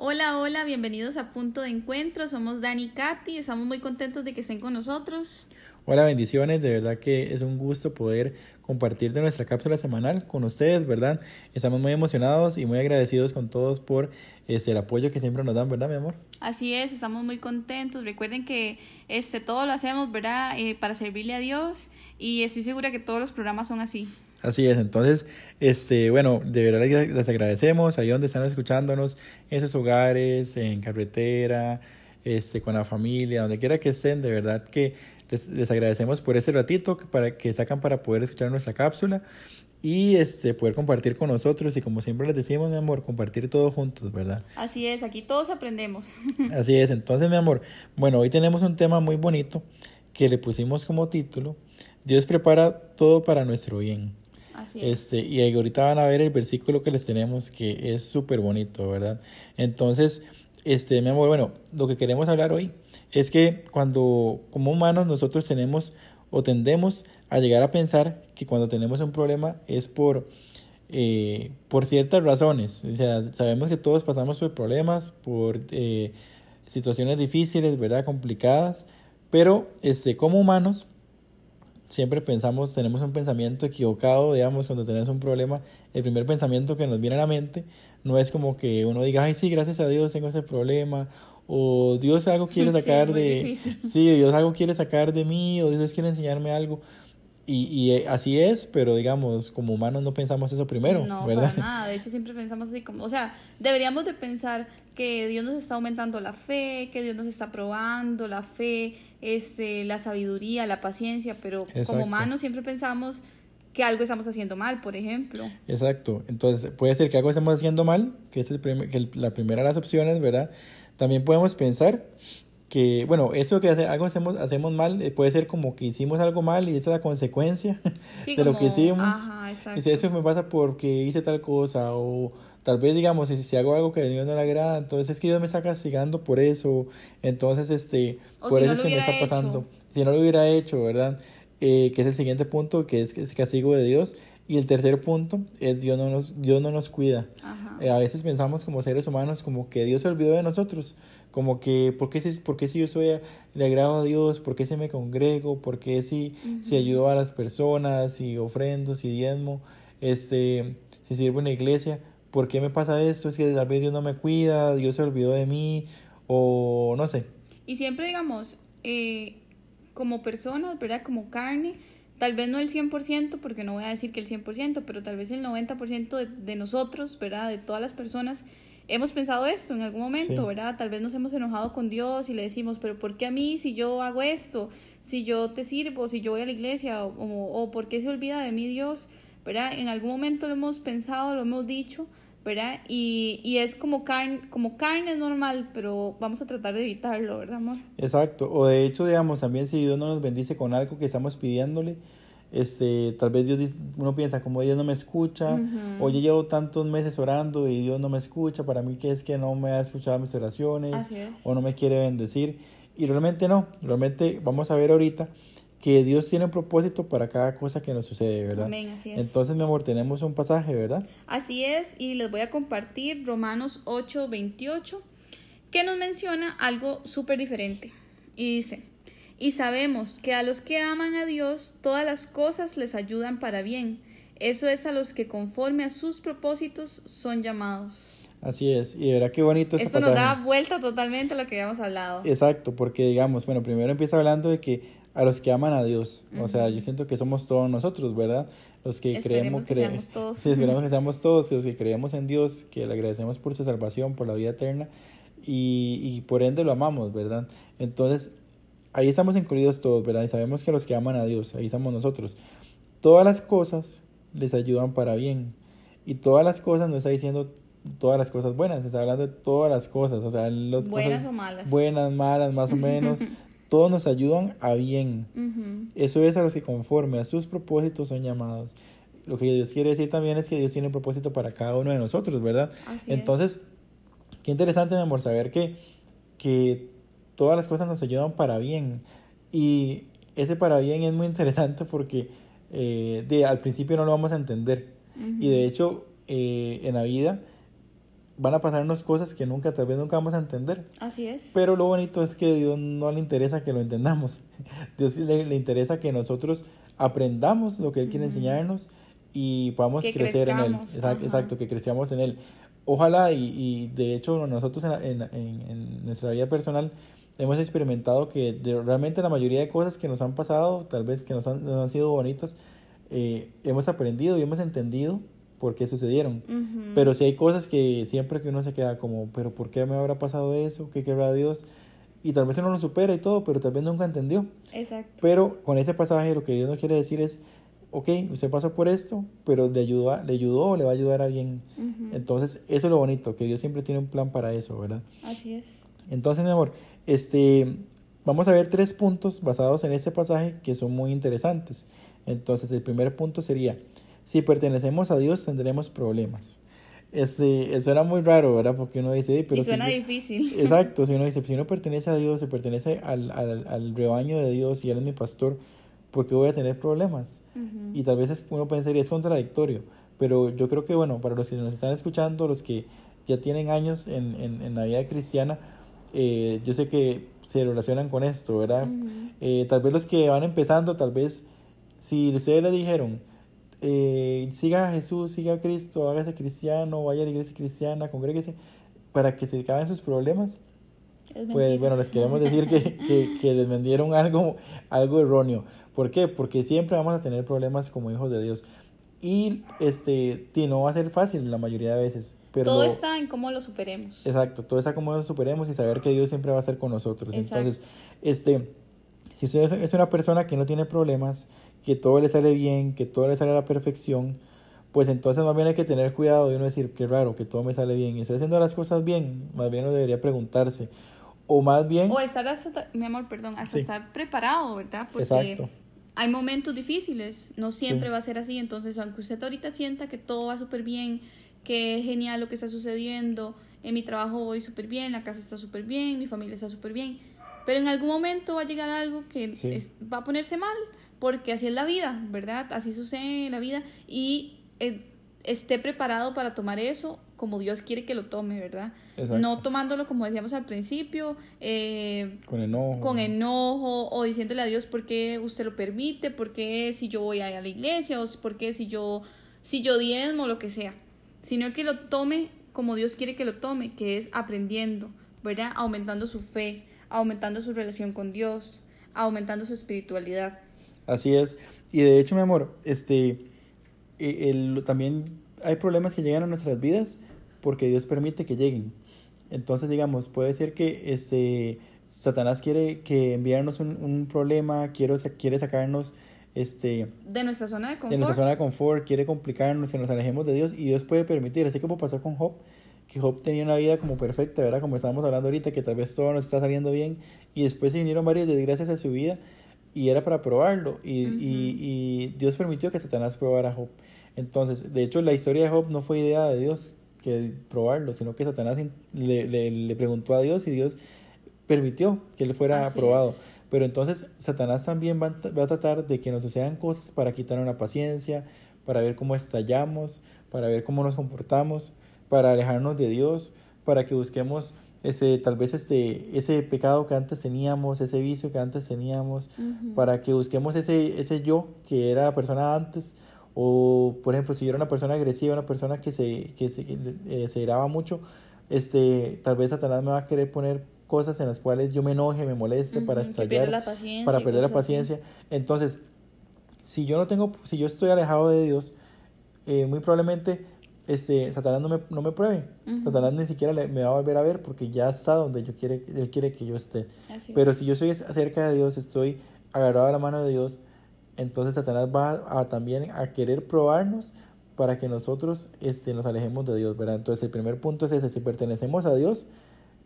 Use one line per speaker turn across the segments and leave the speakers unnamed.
Hola, hola, bienvenidos a Punto de Encuentro. Somos Dani y Katy, estamos muy contentos de que estén con nosotros.
Hola, bendiciones, de verdad que es un gusto poder compartir de nuestra cápsula semanal con ustedes, ¿verdad? Estamos muy emocionados y muy agradecidos con todos por este, el apoyo que siempre nos dan, ¿verdad, mi amor?
Así es, estamos muy contentos. Recuerden que este, todo lo hacemos, ¿verdad? Eh, para servirle a Dios y estoy segura que todos los programas son así.
Así es, entonces, este, bueno, de verdad les agradecemos ahí donde están escuchándonos, en sus hogares, en carretera, este, con la familia, donde quiera que estén, de verdad que les, les agradecemos por ese ratito que, para, que sacan para poder escuchar nuestra cápsula y este, poder compartir con nosotros y como siempre les decimos, mi amor, compartir todos juntos, ¿verdad?
Así es, aquí todos aprendemos.
Así es, entonces, mi amor, bueno, hoy tenemos un tema muy bonito que le pusimos como título, Dios prepara todo para nuestro bien. Este, y ahorita van a ver el versículo que les tenemos que es súper bonito, ¿verdad? Entonces, este, mi amor, bueno, lo que queremos hablar hoy es que cuando como humanos nosotros tenemos o tendemos a llegar a pensar que cuando tenemos un problema es por, eh, por ciertas razones. O sea, sabemos que todos pasamos por problemas, por eh, situaciones difíciles, ¿verdad? Complicadas, pero este, como humanos siempre pensamos, tenemos un pensamiento equivocado, digamos, cuando tenemos un problema, el primer pensamiento que nos viene a la mente no es como que uno diga, ay, sí, gracias a Dios tengo ese problema, o Dios algo quiere sacar de, sí, Dios algo quiere sacar de mí, o Dios quiere enseñarme algo. Y, y eh, así es, pero digamos, como humanos no pensamos eso primero,
no,
¿verdad?
Para nada, de hecho siempre pensamos así como, o sea, deberíamos de pensar que Dios nos está aumentando la fe, que Dios nos está probando la fe, este, la sabiduría, la paciencia, pero como humanos siempre pensamos que algo estamos haciendo mal, por ejemplo.
Exacto, entonces puede ser que algo estamos haciendo mal, que es el que la primera de las opciones, ¿verdad? También podemos pensar que, bueno, eso que hace, algo hacemos, hacemos mal eh, puede ser como que hicimos algo mal y esa es la consecuencia de lo que hicimos. Ajá, exacto. Y eso me pasa porque hice tal cosa o tal vez digamos, si, si hago algo que a Dios no le agrada, entonces es que Dios me está castigando por eso, entonces este, por eso es que me está pasando. Si no lo hubiera hecho, ¿verdad? Eh, que es el siguiente punto, que es, que es castigo de Dios. Y el tercer punto es Dios no nos, Dios no nos cuida. Eh, a veces pensamos como seres humanos como que Dios se olvidó de nosotros, como que ¿por qué si, por qué si yo soy le agrado a Dios? ¿Por qué si me congrego? ¿Por qué si, si ayudo a las personas, si ofrendo, si diezmo, este, si sirvo en la iglesia? ¿Por qué me pasa esto? Es que tal vez Dios no me cuida, Dios se olvidó de mí o no sé.
Y siempre digamos, eh, como personas, ¿verdad? Como carne, tal vez no el 100%, porque no voy a decir que el 100%, pero tal vez el 90% de, de nosotros, ¿verdad? De todas las personas, hemos pensado esto en algún momento, ¿verdad? Tal vez nos hemos enojado con Dios y le decimos, pero ¿por qué a mí si yo hago esto? Si yo te sirvo, si yo voy a la iglesia, o, o, ¿por qué se olvida de mí Dios? ¿Verdad? En algún momento lo hemos pensado, lo hemos dicho, ¿verdad? Y, y es como carne, como carne es normal, pero vamos a tratar de evitarlo, ¿verdad, amor?
Exacto, o de hecho, digamos, también si Dios no nos bendice con algo que estamos pidiéndole, este, tal vez Dios uno piensa como Dios no me escucha, o yo llevo tantos meses orando y Dios no me escucha, para mí que es que no me ha escuchado mis oraciones, o no me quiere bendecir, y realmente no, realmente vamos a ver ahorita que Dios tiene un propósito para cada cosa que nos sucede, ¿verdad?
Amén, así es.
Entonces, mi amor, tenemos un pasaje, ¿verdad?
Así es, y les voy a compartir Romanos 8, 28, que nos menciona algo súper diferente. Y dice, y sabemos que a los que aman a Dios, todas las cosas les ayudan para bien. Eso es a los que conforme a sus propósitos son llamados.
Así es, y verá qué bonito
Esto nos da vuelta totalmente a lo que habíamos hablado.
Exacto, porque digamos, bueno, primero empieza hablando de que a los que aman a Dios. O sea, yo siento que somos todos nosotros, ¿verdad? Los que creemos que seamos todos. Sí, esperamos que seamos todos, los que creemos en Dios, que le agradecemos por su salvación, por la vida eterna y, y por ende lo amamos, ¿verdad? Entonces, ahí estamos incluidos todos, ¿verdad? Y sabemos que los que aman a Dios, ahí estamos nosotros. Todas las cosas les ayudan para bien. Y todas las cosas no está diciendo todas las cosas buenas, está hablando de todas las cosas, o sea,
los buenas o malas.
Buenas, malas, más o menos. todos nos ayudan a bien. Eso es a los que conforme a sus propósitos son llamados. Lo que Dios quiere decir también es que Dios tiene un propósito para cada uno de nosotros, ¿verdad? Entonces, qué interesante, mi amor, saber que, que todas las cosas nos ayudan para bien. Y ese para bien es muy interesante porque eh, de, al principio no lo vamos a entender. Y de hecho, eh, en la vida van a pasarnos cosas que nunca, tal vez nunca vamos a entender.
Así es.
Pero lo bonito es que a Dios no le interesa que lo entendamos. Dios le, le interesa que nosotros aprendamos lo que Él quiere enseñarnos y podamos crecer en Él. Exacto, que crezcamos en Él. Ojalá, y, y de hecho nosotros en, en, en, nuestra vida personal hemos experimentado que realmente la mayoría de cosas que nos han pasado, tal vez que nos han, nos han sido bonitas, eh, hemos aprendido y hemos entendido por qué sucedieron. Pero si hay cosas que siempre que uno se queda como, pero ¿por qué me habrá pasado eso? ¿Qué querrá Dios? Y tal vez uno lo supera y todo, pero tal vez nunca entendió.
Exacto.
Pero con ese pasaje lo que Dios nos quiere decir es, ok, usted pasó por esto, pero le ayudó, le ayudó o le va a ayudar a bien. Entonces, eso es lo bonito, que Dios siempre tiene un plan para eso, ¿verdad?
Así es.
Entonces, mi amor, este, vamos a ver tres puntos basados en ese pasaje que son muy interesantes. Entonces, el primer punto sería, si pertenecemos a Dios tendremos problemas. Este, suena muy raro, ¿verdad? Porque uno dice,
pero... suena difícil.
Exacto, si uno dice, si uno pertenece a Dios, si pertenece al, al, al rebaño de Dios y Él es mi pastor, ¿por qué voy a tener problemas? Y tal vez uno pensaría, es contradictorio, pero yo creo que, bueno, para los que nos están escuchando, los que ya tienen años en, en, en la vida cristiana, eh, yo sé que se relacionan con esto, ¿verdad? eh, tal vez los que van empezando, tal vez, si ustedes le dijeron, eh, siga a Jesús, siga a Cristo, hágase cristiano, vaya a la iglesia cristiana, congréguese, para que se acaben sus problemas, pues bueno, les queremos decir que, que, que, les vendieron algo, algo erróneo. ¿Por qué? Porque siempre vamos a tener problemas como hijos de Dios. Y este, no va a ser fácil la mayoría de veces. Pero
todo está en cómo lo superemos.
Exacto, todo está en cómo lo superemos y saber que Dios siempre va a estar con nosotros. Entonces, este, si usted es una persona que no tiene problemas, que todo le sale bien, que todo le sale a la perfección, pues entonces más bien hay que tener cuidado y uno decir, qué raro, que todo me sale bien. Y estoy haciendo las cosas bien, más bien uno debería preguntarse. O más bien...
O estar, hasta, mi amor, perdón, hasta estar preparado, ¿verdad? Porque Exacto hay momentos difíciles, no siempre va a ser así, entonces aunque usted ahorita sienta que todo va súper bien, que es genial lo que está sucediendo, en mi trabajo voy súper bien, la casa está súper bien, mi familia está súper bien, pero en algún momento va a llegar algo que va a ponerse mal, porque así es la vida, ¿verdad? Así sucede en la vida y eh, esté preparado para tomar eso como Dios quiere que lo tome, ¿verdad? No tomándolo como decíamos al principio, eh,
con enojo.
Con enojo o diciéndole a Dios por qué usted lo permite, por qué si yo voy a la iglesia o por qué si yo, si yo diezmo, lo que sea, sino que lo tome como Dios quiere que lo tome, que es aprendiendo, ¿verdad? Aumentando su fe, aumentando su relación con Dios, aumentando su espiritualidad.
Así es. Y de hecho, mi amor, este, e, el, también hay problemas que llegan a nuestras vidas porque Dios permite que lleguen. Entonces, digamos, puede ser que este, Satanás quiere que enviarnos un, un problema, quiere, quiere sacarnos este,
de nuestra zona de confort.
De nuestra zona de confort, quiere complicarnos, que nos alejemos de Dios y Dios puede permitir, así como pasó con Job, que Job tenía una vida como perfecta, ¿verdad? Como estábamos hablando ahorita, que tal vez todo nos está saliendo bien y después se vinieron varias desgracias a su vida y era para probarlo y, y, y Dios permitió que Satanás probara a Job. Entonces, de hecho, la historia de Job no fue idea de Dios que probarlo, sino que Satanás le, le, preguntó a Dios y Dios permitió que él fuera aprobado. Pero entonces Satanás también va, va, a tratar de que nos sucedan cosas para quitarnos la paciencia, para ver cómo estallamos, para ver cómo nos comportamos, para alejarnos de Dios, para que busquemos ese tal vez este ese pecado que antes teníamos, ese vicio que antes teníamos, para que busquemos ese ese yo que era la persona antes. O, por ejemplo, si yo era una persona agresiva, una persona que se, que se, eh, se graba mucho, este, tal vez Satanás me va a querer poner cosas en las cuales yo me enoje, me moleste, para estallar, para perder la paciencia. Entonces, si yo no tengo, si yo estoy alejado de Dios, eh, muy probablemente este, Satanás no me, no me pruebe. Satanás ni siquiera me va a volver a ver porque ya está donde yo quiere, él quiere que yo esté. Pero si yo estoy cerca de Dios, estoy agarrado a la mano de Dios, entonces Satanás va a, también a querer probarnos para que nosotros este, nos alejemos de Dios, ¿verdad? Entonces el primer punto es ese, si pertenecemos a Dios,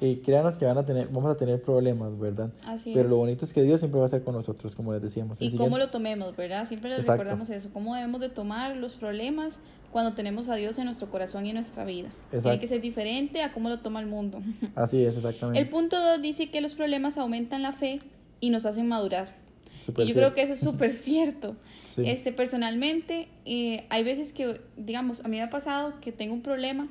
eh, créanos que van a tener, vamos a tener problemas, ¿verdad?
Así
Pero lo bonito es que Dios siempre va a estar con nosotros, como les decíamos.
y cómo lo tomemos, ¿verdad? Siempre les recordamos eso, cómo debemos de tomar los problemas cuando tenemos a Dios en nuestro corazón y en nuestra vida. Tiene que ser diferente a cómo lo toma el mundo.
Así es, exactamente.
El punto 2 dice que los problemas aumentan la fe y nos hacen madurar y yo creo que eso es súper cierto. Este, personalmente, eh, hay veces que, digamos, a mí me ha pasado que tengo un problema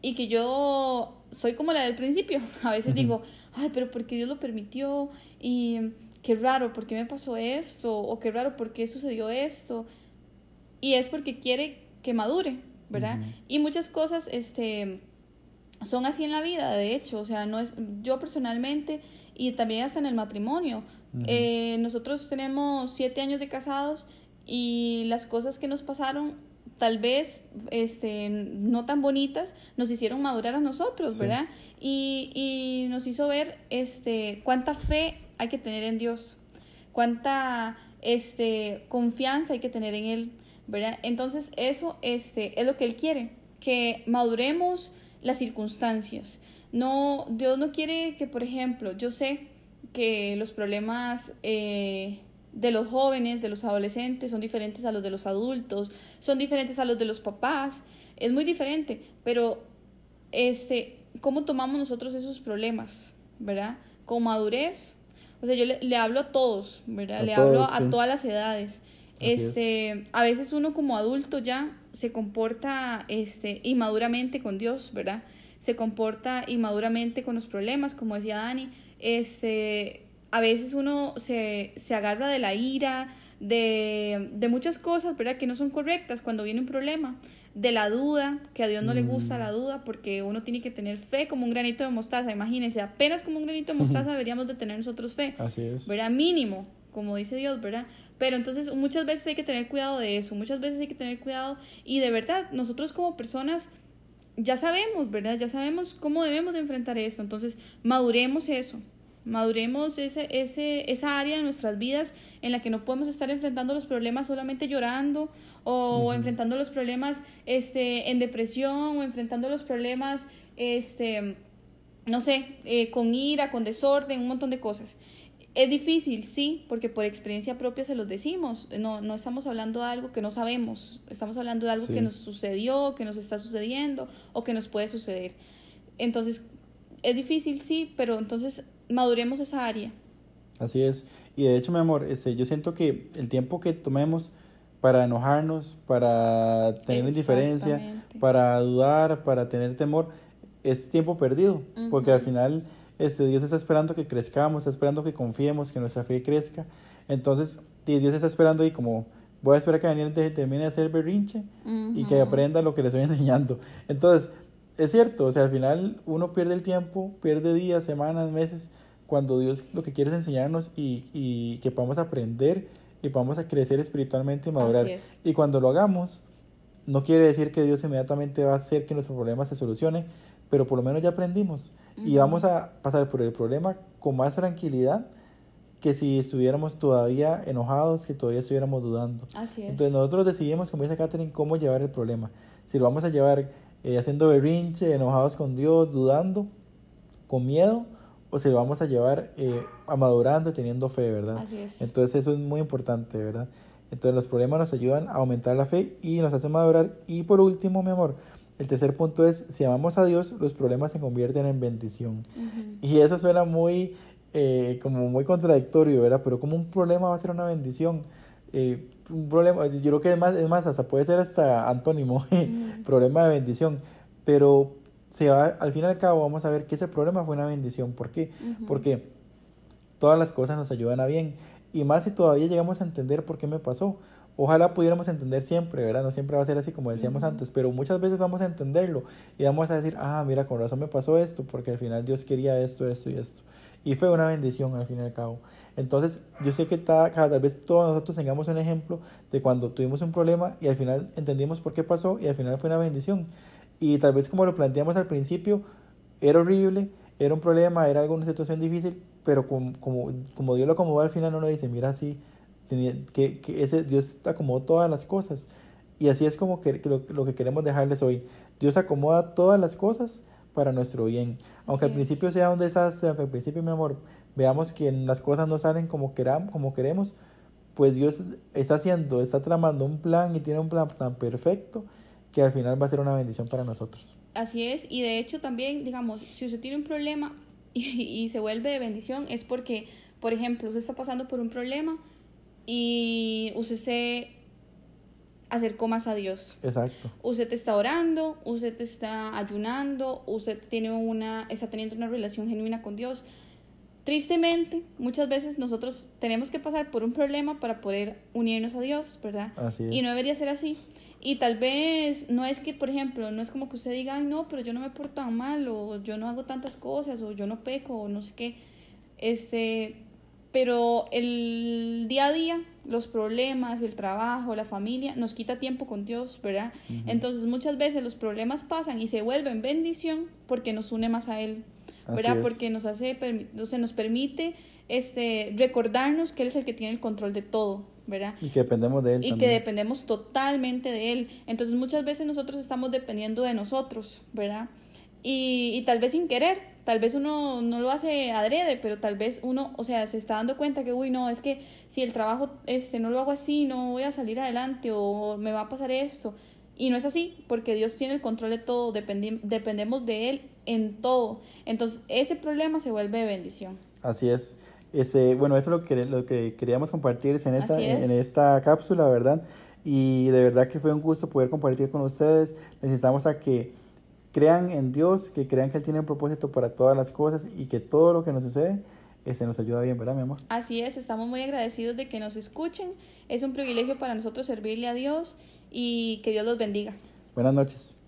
y que yo soy como la del principio. A veces digo, ay, pero ¿por qué Dios lo permitió? Y qué raro, ¿por qué me pasó esto? O qué raro, ¿por qué sucedió esto? Y es porque quiere que madure, ¿verdad? Y muchas cosas, este, son así en la vida, de hecho, o sea, no es, yo personalmente, y también hasta en el matrimonio, eh, nosotros tenemos siete años de casados y las cosas que nos pasaron tal vez este, no tan bonitas, nos hicieron madurar a nosotros, ¿verdad? Y, y, nos hizo ver este, cuánta fe hay que tener en Dios, cuánta este, confianza hay que tener en Él, ¿verdad? Entonces eso este, es lo que Él quiere, que maduremos las circunstancias. No, Dios no quiere que, por ejemplo, yo sé que los problemas... Eh, de los jóvenes, de los adolescentes, son diferentes a los de los adultos, son diferentes a los de los papás, es muy diferente, pero este, ¿cómo tomamos nosotros esos problemas, verdad? Con madurez, o sea, yo le, hablo a todos, ¿verdad? le hablo a todas las edades. Este, a veces uno como adulto ya se comporta este, inmaduramente con Dios, ¿verdad? Se comporta inmaduramente con los problemas, como decía Dani. Este, a veces uno se, se agarra de la ira, de, de, muchas cosas, ¿verdad? Que no son correctas cuando viene un problema, de la duda, que a Dios no le gusta la mm. duda, porque uno tiene que tener fe como un granito de mostaza, imagínense, apenas como un granito de mostaza deberíamos de tener nosotros fe,
Así es.
¿verdad? Mínimo, como dice Dios, ¿verdad? Pero entonces muchas veces hay que tener cuidado de eso, muchas veces hay que tener cuidado y de verdad, nosotros como personas ya sabemos, ¿verdad? Ya sabemos cómo debemos de enfrentar eso, entonces maduremos eso, Maduremos ese, ese, esa área de nuestras vidas en la que no podemos estar enfrentando los problemas solamente llorando o, enfrentando los problemas este, en depresión o enfrentando los problemas, este, no sé, eh, con ira, con desorden, un montón de cosas. Es difícil, sí, porque por experiencia propia se los decimos. No, no estamos hablando de algo que no sabemos, estamos hablando de algo que nos sucedió, que nos está sucediendo o que nos puede suceder. Entonces, es difícil, sí, pero entonces maduremos esa área.
Así es. Y de hecho, mi amor, este, yo siento que el tiempo que tomemos para enojarnos, para tener indiferencia, para dudar, para tener temor, es tiempo perdido, porque al final este, Dios está esperando que crezcamos, está esperando que confiemos, que nuestra fe crezca. Entonces, Dios está esperando ahí como, voy a esperar que Daniel termine de hacer berrinche y que aprenda lo que le estoy enseñando. Entonces, es cierto, o sea, al final uno pierde el tiempo, pierde días, semanas, meses, cuando Dios lo que quiere es enseñarnos y, y que podamos aprender y podamos a crecer espiritualmente y madurar. Y cuando lo hagamos, no quiere decir que Dios inmediatamente va a hacer que nuestro problema se solucione, pero por lo menos ya aprendimos y vamos a pasar por el problema con más tranquilidad que si estuviéramos todavía enojados, que todavía estuviéramos dudando.
Así es.
Entonces nosotros decidimos, como dice Catherine, cómo llevar el problema. Si lo vamos a llevar eh, haciendo berrinche, enojados con Dios, dudando, con miedo, o si lo vamos a llevar eh, amadurando y teniendo fe, ¿verdad?
Así es.
Entonces eso es muy importante, ¿verdad? Entonces los problemas nos ayudan a aumentar la fe y nos hacen madurar. Y por último, mi amor, el tercer punto es, si amamos a Dios, los problemas se convierten en bendición. Y eso suena muy, eh, como muy contradictorio, ¿verdad? Pero como un problema va a ser una bendición. Eh, un problema, yo creo que es más, es más, hasta puede ser hasta antónimo, problema de bendición, pero se va, al fin y al cabo vamos a ver que ese problema fue una bendición. ¿Por qué? Porque todas las cosas nos ayudan a bien. Y más si todavía llegamos a entender por qué me pasó. Ojalá pudiéramos entender siempre, ¿verdad? No siempre va a ser así como decíamos antes, pero muchas veces vamos a entenderlo y vamos a decir, ah, mira, con razón me pasó esto, porque al final Dios quería esto, esto y esto. Y fue una bendición al fin y al cabo. Entonces, yo sé que cada, vez todos nosotros tengamos un ejemplo de cuando tuvimos un problema y al final entendimos por qué pasó y al final fue una bendición. Y tal vez como lo planteamos al principio, era horrible, era un problema, era alguna situación difícil, pero como, como, como Dios lo acomodó al final, uno dice, mira, así, que, que ese Dios acomodó todas las cosas. Y así es como que, lo, lo, que queremos dejarles hoy. Dios acomoda todas las cosas para nuestro bien. Aunque al principio sea un desastre, aunque al principio, mi amor, veamos que las cosas no salen como, queramos, como queremos, pues Dios está haciendo, está tramando un plan y tiene un plan tan perfecto que al final va a ser una bendición para nosotros.
Así es, y de hecho también, digamos, si usted tiene un problema y, se vuelve de bendición, es porque, por ejemplo, usted está pasando por un problema y usted se acercó más a Dios.
Exacto.
Usted está orando, usted está ayunando, usted tiene una, está teniendo una relación genuina con Dios. Tristemente, muchas veces nosotros tenemos que pasar por un problema para poder unirnos a Dios, ¿verdad?
Así es.
Y no debería ser así. Y tal vez no es que, por ejemplo, no es como que usted diga, ay, no, pero yo no me porto tan mal, o yo no hago tantas cosas, o yo no peco, o no sé qué. Este, pero el día a día, los problemas, el trabajo, la familia, nos quita tiempo con Dios, ¿verdad? Entonces muchas veces los problemas pasan y se vuelven bendición porque nos une más a Él, ¿verdad? Porque nos hace, o nos permite este, recordarnos que Él es el que tiene el control de todo, ¿verdad?
Y que dependemos de Él.
Y que dependemos totalmente de Él. Entonces muchas veces nosotros estamos dependiendo de nosotros, ¿verdad? Y, y tal vez sin querer, tal vez uno no lo hace adrede, pero tal vez uno, o sea, se está dando cuenta que, uy, no, es que si el trabajo este, no lo hago así, no voy a salir adelante o me va a pasar esto. Y no es así, porque Dios tiene el control de todo, dependemos de Él en todo. Entonces, ese problema se vuelve bendición.
Así es. Ese, bueno, eso es lo que, lo que queríamos compartir en esta, en esta cápsula, ¿verdad? Y de verdad que fue un gusto poder compartir con ustedes. Necesitamos a que crean en Dios, que crean que Él tiene un propósito para todas las cosas y que todo lo que nos sucede se nos ayuda bien, ¿verdad, mi amor?
Así es, estamos muy agradecidos de que nos escuchen. Es un privilegio para nosotros servirle a Dios y que Dios los bendiga.
Buenas noches.